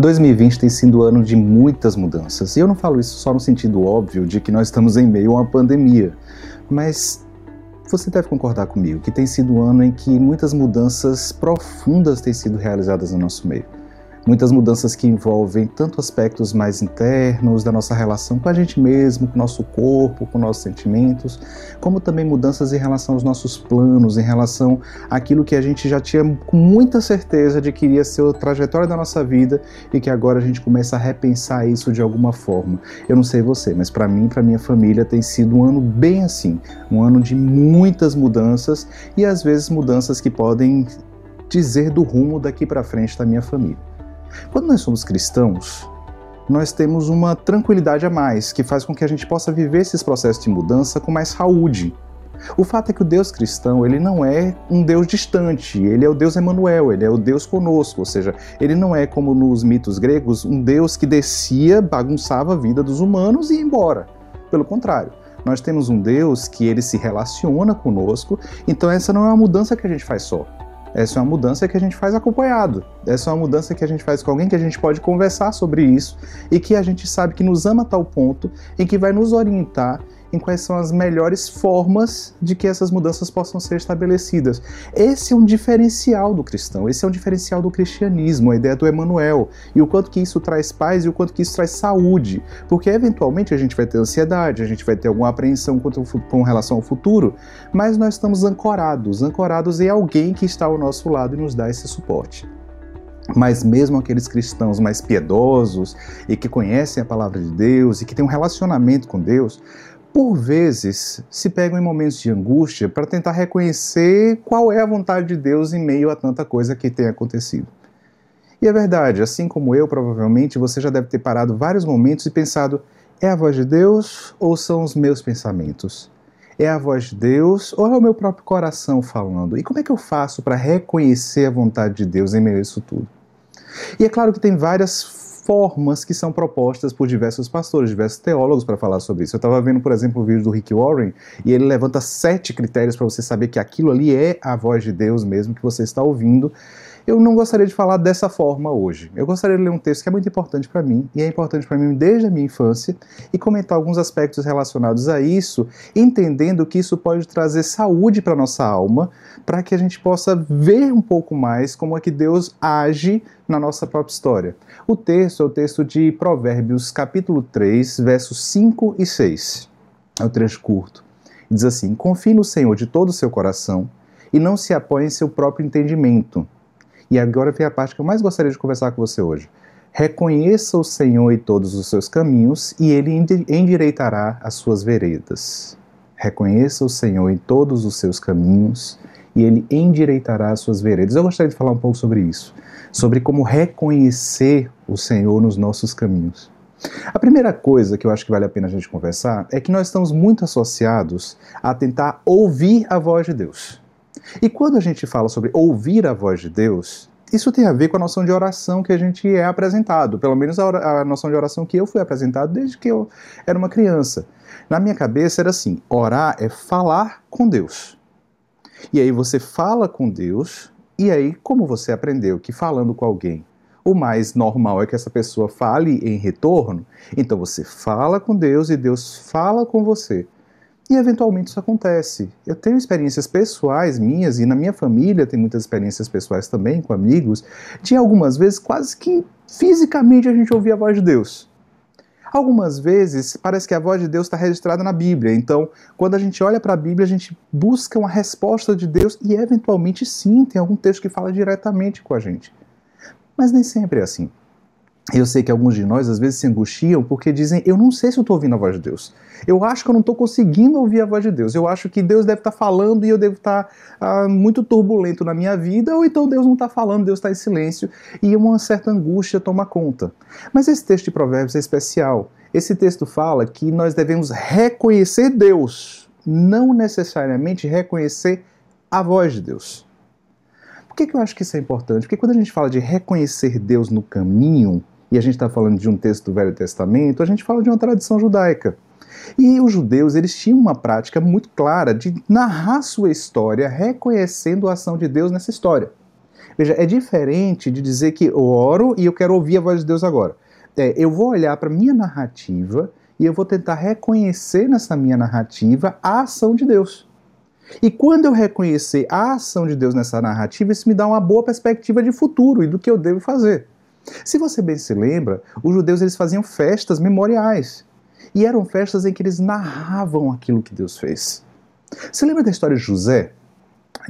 2020 tem sido ano de muitas mudanças. E eu não falo isso só no sentido óbvio de que nós estamos em meio a uma pandemia, mas você deve concordar comigo que tem sido um ano em que muitas mudanças profundas têm sido realizadas no nosso meio. Muitas mudanças que envolvem tanto aspectos mais internos da nossa relação com a gente mesmo, com o nosso corpo, com nossos sentimentos, como também mudanças em relação aos nossos planos, em relação àquilo que a gente já tinha com muita certeza de que iria ser a trajetória da nossa vida e que agora a gente começa a repensar isso de alguma forma. Eu não sei você, mas para mim, para minha família, tem sido um ano bem assim, um ano de muitas mudanças e às vezes mudanças que podem dizer do rumo daqui para frente da minha família. Quando nós somos cristãos, nós temos uma tranquilidade a mais que faz com que a gente possa viver esses processos de mudança com mais saúde. O fato é que o Deus cristão, ele não é um Deus distante, ele é o Deus Emanuel, ele é o Deus conosco, ou seja, ele não é como nos mitos gregos, um Deus que descia, bagunçava a vida dos humanos e ia embora. Pelo contrário, nós temos um Deus que ele se relaciona conosco, então essa não é uma mudança que a gente faz só. Essa é uma mudança que a gente faz acompanhado. Essa é uma mudança que a gente faz com alguém que a gente pode conversar sobre isso e que a gente sabe que nos ama a tal ponto em que vai nos orientar em quais são as melhores formas de que essas mudanças possam ser estabelecidas. Esse é um diferencial do cristão, esse é um diferencial do cristianismo, a ideia do Emmanuel, e o quanto que isso traz paz e o quanto que isso traz saúde, porque eventualmente a gente vai ter ansiedade, a gente vai ter alguma apreensão com relação ao futuro, mas nós estamos ancorados, ancorados em alguém que está ao nosso lado e nos dá esse suporte. Mas mesmo aqueles cristãos mais piedosos e que conhecem a palavra de Deus e que têm um relacionamento com Deus, por vezes se pegam em momentos de angústia para tentar reconhecer qual é a vontade de Deus em meio a tanta coisa que tem acontecido. E é verdade, assim como eu, provavelmente você já deve ter parado vários momentos e pensado: é a voz de Deus ou são os meus pensamentos? É a voz de Deus ou é o meu próprio coração falando? E como é que eu faço para reconhecer a vontade de Deus em meio a isso tudo? E é claro que tem várias formas que são propostas por diversos pastores, diversos teólogos para falar sobre isso. Eu estava vendo, por exemplo, o vídeo do Rick Warren e ele levanta sete critérios para você saber que aquilo ali é a voz de Deus mesmo que você está ouvindo eu não gostaria de falar dessa forma hoje. Eu gostaria de ler um texto que é muito importante para mim, e é importante para mim desde a minha infância, e comentar alguns aspectos relacionados a isso, entendendo que isso pode trazer saúde para nossa alma, para que a gente possa ver um pouco mais como é que Deus age na nossa própria história. O texto é o texto de Provérbios, capítulo 3, versos 5 e 6. É o trecho curto. Diz assim: Confie no Senhor de todo o seu coração e não se apoie em seu próprio entendimento. E agora vem a parte que eu mais gostaria de conversar com você hoje. Reconheça o Senhor em todos os seus caminhos e ele endireitará as suas veredas. Reconheça o Senhor em todos os seus caminhos e ele endireitará as suas veredas. Eu gostaria de falar um pouco sobre isso, sobre como reconhecer o Senhor nos nossos caminhos. A primeira coisa que eu acho que vale a pena a gente conversar é que nós estamos muito associados a tentar ouvir a voz de Deus. E quando a gente fala sobre ouvir a voz de Deus, isso tem a ver com a noção de oração que a gente é apresentado, pelo menos a, a, noção de oração que eu fui apresentado desde que eu era uma criança. Na minha cabeça era assim: orar é falar com Deus. E aí você fala com Deus, e aí, como você aprendeu que falando com alguém, o mais normal é que essa pessoa fale em retorno, então você fala com Deus e Deus fala com você. E eventualmente isso acontece. Eu tenho experiências pessoais minhas e na minha família tem muitas experiências pessoais também com amigos, de algumas vezes quase que fisicamente a gente ouvir a voz de Deus. Algumas vezes parece que a voz de Deus está registrada na Bíblia, então quando a gente olha para a Bíblia, a gente busca uma resposta de Deus e eventualmente sim, tem algum texto que fala diretamente com a gente. Mas nem sempre é assim. Eu sei que alguns de nós às vezes se angustiam porque dizem: Eu não sei se eu estou ouvindo a voz de Deus. Eu acho que eu não estou conseguindo ouvir a voz de Deus. Eu acho que Deus deve estar tá falando e eu devo estar tá, ah, muito turbulento na minha vida, ou então Deus não está falando, Deus está em silêncio e uma certa angústia toma conta. Mas esse texto de Provérbios é especial. Esse texto fala que nós devemos reconhecer Deus, não necessariamente reconhecer a voz de Deus. Por que, que eu acho que isso é importante? Porque quando a gente fala de reconhecer Deus no caminho, e a gente está falando de um texto do Velho Testamento, a gente fala de uma tradição judaica. E os judeus eles tinham uma prática muito clara de narrar sua história reconhecendo a ação de Deus nessa história. Veja, é diferente de dizer que eu oro e eu quero ouvir a voz de Deus agora. É, eu vou olhar para minha narrativa e eu vou tentar reconhecer nessa minha narrativa a ação de Deus. E quando eu reconhecer a ação de Deus nessa narrativa, isso me dá uma boa perspectiva de futuro e do que eu devo fazer. Se você bem se lembra, os judeus eles faziam festas memoriais. E eram festas em que eles narravam aquilo que Deus fez. Você lembra da história de José?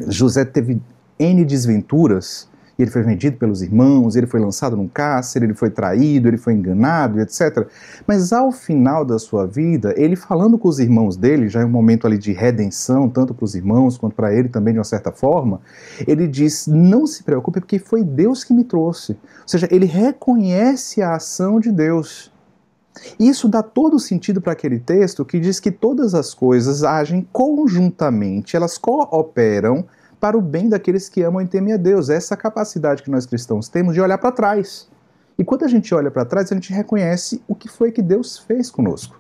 José teve N desventuras, ele foi vendido pelos irmãos, ele foi lançado num cárcere, ele foi traído, ele foi enganado, etc. Mas ao final da sua vida, ele falando com os irmãos dele, já é um momento ali de redenção, tanto para os irmãos quanto para ele também de uma certa forma, ele diz: "Não se preocupe, porque foi Deus que me trouxe". Ou seja, ele reconhece a ação de Deus. Isso dá todo sentido para aquele texto que diz que todas as coisas agem conjuntamente, elas cooperam para o bem daqueles que amam e temem a Deus. É essa capacidade que nós cristãos temos de olhar para trás. E quando a gente olha para trás, a gente reconhece o que foi que Deus fez conosco.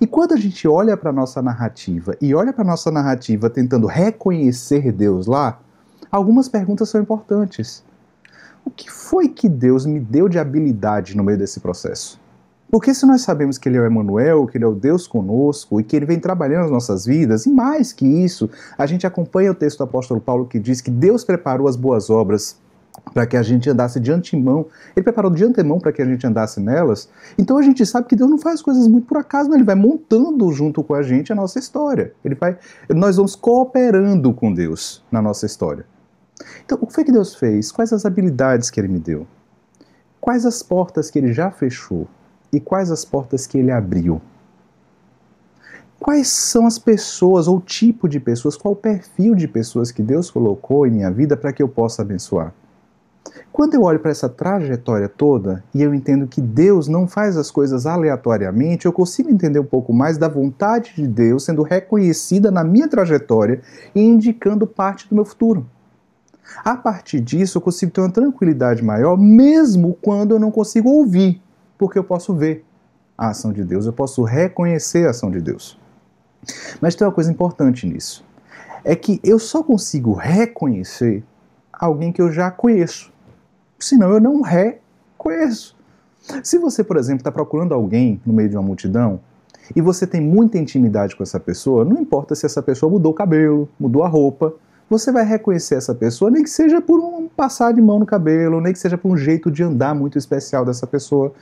E quando a gente olha para a nossa narrativa e olha para a nossa narrativa tentando reconhecer Deus lá, algumas perguntas são importantes. O que foi que Deus me deu de habilidade no meio desse processo? Porque se nós sabemos que Ele é o Emmanuel, que Ele é o Deus conosco e que Ele vem trabalhando as nossas vidas, e mais que isso, a gente acompanha o texto do apóstolo Paulo que diz que Deus preparou as boas obras para que a gente andasse de antemão. Ele preparou de antemão para que a gente andasse nelas. Então a gente sabe que Deus não faz coisas muito por acaso, mas ele vai montando junto com a gente a nossa história. Ele vai, nós vamos cooperando com Deus na nossa história. Então, o que foi que Deus fez? Quais as habilidades que ele me deu? Quais as portas que ele já fechou? E quais as portas que ele abriu? Quais são as pessoas ou tipo de pessoas, qual o perfil de pessoas que Deus colocou em minha vida para que eu possa abençoar? Quando eu olho para essa trajetória toda e eu entendo que Deus não faz as coisas aleatoriamente, eu consigo entender um pouco mais da vontade de Deus sendo reconhecida na minha trajetória e indicando parte do meu futuro. A partir disso, eu consigo ter uma tranquilidade maior, mesmo quando eu não consigo ouvir porque eu posso ver a ação de Deus, eu posso reconhecer a ação de Deus. Mas tem uma coisa importante nisso: é que eu só consigo reconhecer alguém que eu já conheço, senão eu não reconheço. Se você, por exemplo, está procurando alguém no meio de uma multidão e você tem muita intimidade com essa pessoa, não importa se essa pessoa mudou o cabelo, mudou a roupa, você vai reconhecer essa pessoa, nem que seja por um passar de mão no cabelo, nem que seja por um jeito de andar muito especial dessa pessoa.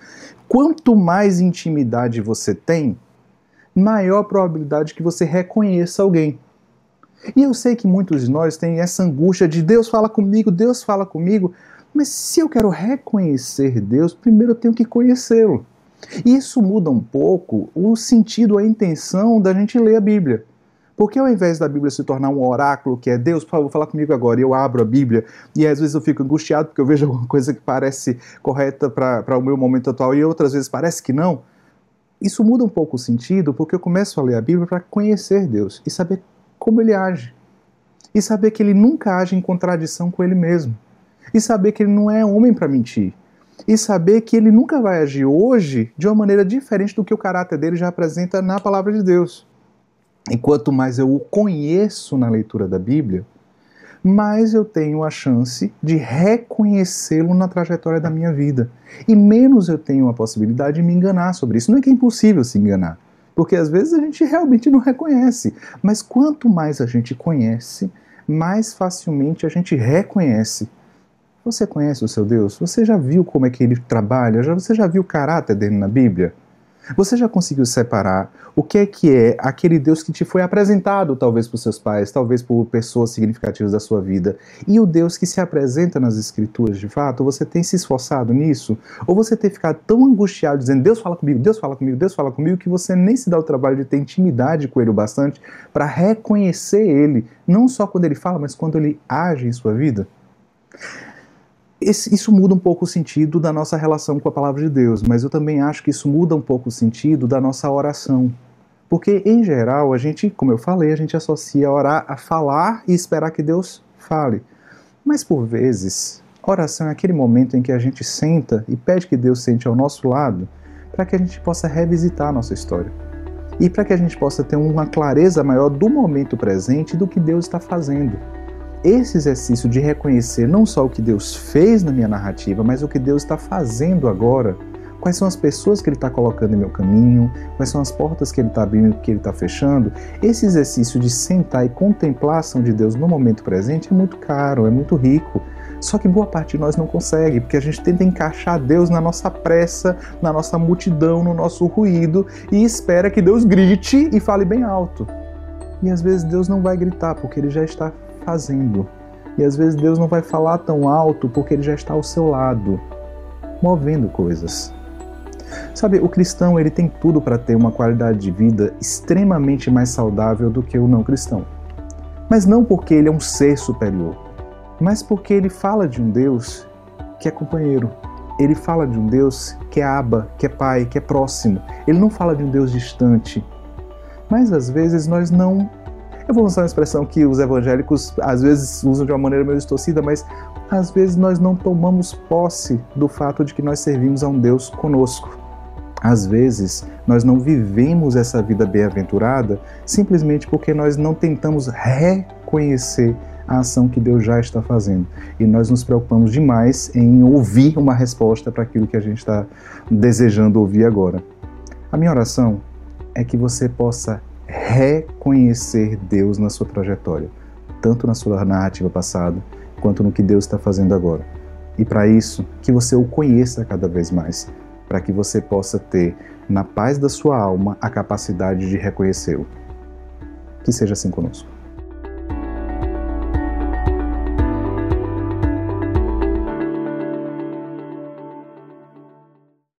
Quanto mais intimidade você tem, maior probabilidade que você reconheça alguém. E eu sei que muitos de nós têm essa angústia de Deus fala comigo, Deus fala comigo, mas se eu quero reconhecer Deus, primeiro eu tenho que conhecê-lo. Isso muda um pouco o sentido, a intenção da gente ler a Bíblia. Porque ao invés da Bíblia se tornar um oráculo, que é Deus, por favor, fala comigo agora, e eu abro a Bíblia, e às vezes eu fico angustiado porque eu vejo alguma coisa que parece correta para o meu momento atual e outras vezes parece que não, isso muda um pouco o sentido porque eu começo a ler a Bíblia para conhecer Deus e saber como ele age. E saber que ele nunca age em contradição com ele mesmo. E saber que ele não é homem para mentir. E saber que ele nunca vai agir hoje de uma maneira diferente do que o caráter dele já apresenta na palavra de Deus. E quanto mais eu o conheço na leitura da Bíblia, mais eu tenho a chance de reconhecê-lo na trajetória da minha vida. E menos eu tenho a possibilidade de me enganar sobre isso. Não é que é impossível se enganar, porque às vezes a gente realmente não reconhece. Mas quanto mais a gente conhece, mais facilmente a gente reconhece. Você conhece o seu Deus? Você já viu como é que ele trabalha? Você já viu o caráter dele na Bíblia? Você já conseguiu separar o que é que é aquele Deus que te foi apresentado, talvez por seus pais, talvez por pessoas significativas da sua vida, e o Deus que se apresenta nas Escrituras de fato? Você tem se esforçado nisso? Ou você tem ficado tão angustiado dizendo Deus fala comigo, Deus fala comigo, Deus fala comigo, que você nem se dá o trabalho de ter intimidade com Ele o bastante para reconhecer Ele, não só quando Ele fala, mas quando Ele age em sua vida? Esse, isso muda um pouco o sentido da nossa relação com a palavra de Deus, mas eu também acho que isso muda um pouco o sentido da nossa oração. Porque, em geral, a gente, como eu falei, a gente associa orar a falar e esperar que Deus fale. Mas, por vezes, oração é aquele momento em que a gente senta e pede que Deus sente ao nosso lado para que a gente possa revisitar a nossa história. E para que a gente possa ter uma clareza maior do momento presente do que Deus está fazendo. Esse exercício de reconhecer não só o que Deus fez na minha narrativa, mas o que Deus está fazendo agora. Quais são as pessoas que Ele está colocando em meu caminho? Quais são as portas que Ele está abrindo, que Ele está fechando? Esse exercício de sentar e contemplar a ação de Deus no momento presente é muito caro, é muito rico. Só que boa parte de nós não consegue, porque a gente tenta encaixar Deus na nossa pressa, na nossa multidão, no nosso ruído e espera que Deus grite e fale bem alto. E às vezes Deus não vai gritar, porque Ele já está fazendo. E às vezes Deus não vai falar tão alto, porque Ele já está ao seu lado, movendo coisas. Sabe, o cristão ele tem tudo para ter uma qualidade de vida extremamente mais saudável do que o não cristão. Mas não porque ele é um ser superior, mas porque ele fala de um Deus que é companheiro. Ele fala de um Deus que é aba, que é pai, que é próximo. Ele não fala de um Deus distante. Mas às vezes nós não. Eu vou usar uma expressão que os evangélicos às vezes usam de uma maneira meio distorcida, mas às vezes nós não tomamos posse do fato de que nós servimos a um Deus conosco. Às vezes, nós não vivemos essa vida bem-aventurada simplesmente porque nós não tentamos reconhecer a ação que Deus já está fazendo. E nós nos preocupamos demais em ouvir uma resposta para aquilo que a gente está desejando ouvir agora. A minha oração é que você possa reconhecer Deus na sua trajetória, tanto na sua narrativa passada, quanto no que Deus está fazendo agora. E para isso, que você o conheça cada vez mais, para que você possa ter, na paz da sua alma, a capacidade de reconhecê-lo. Que seja assim conosco.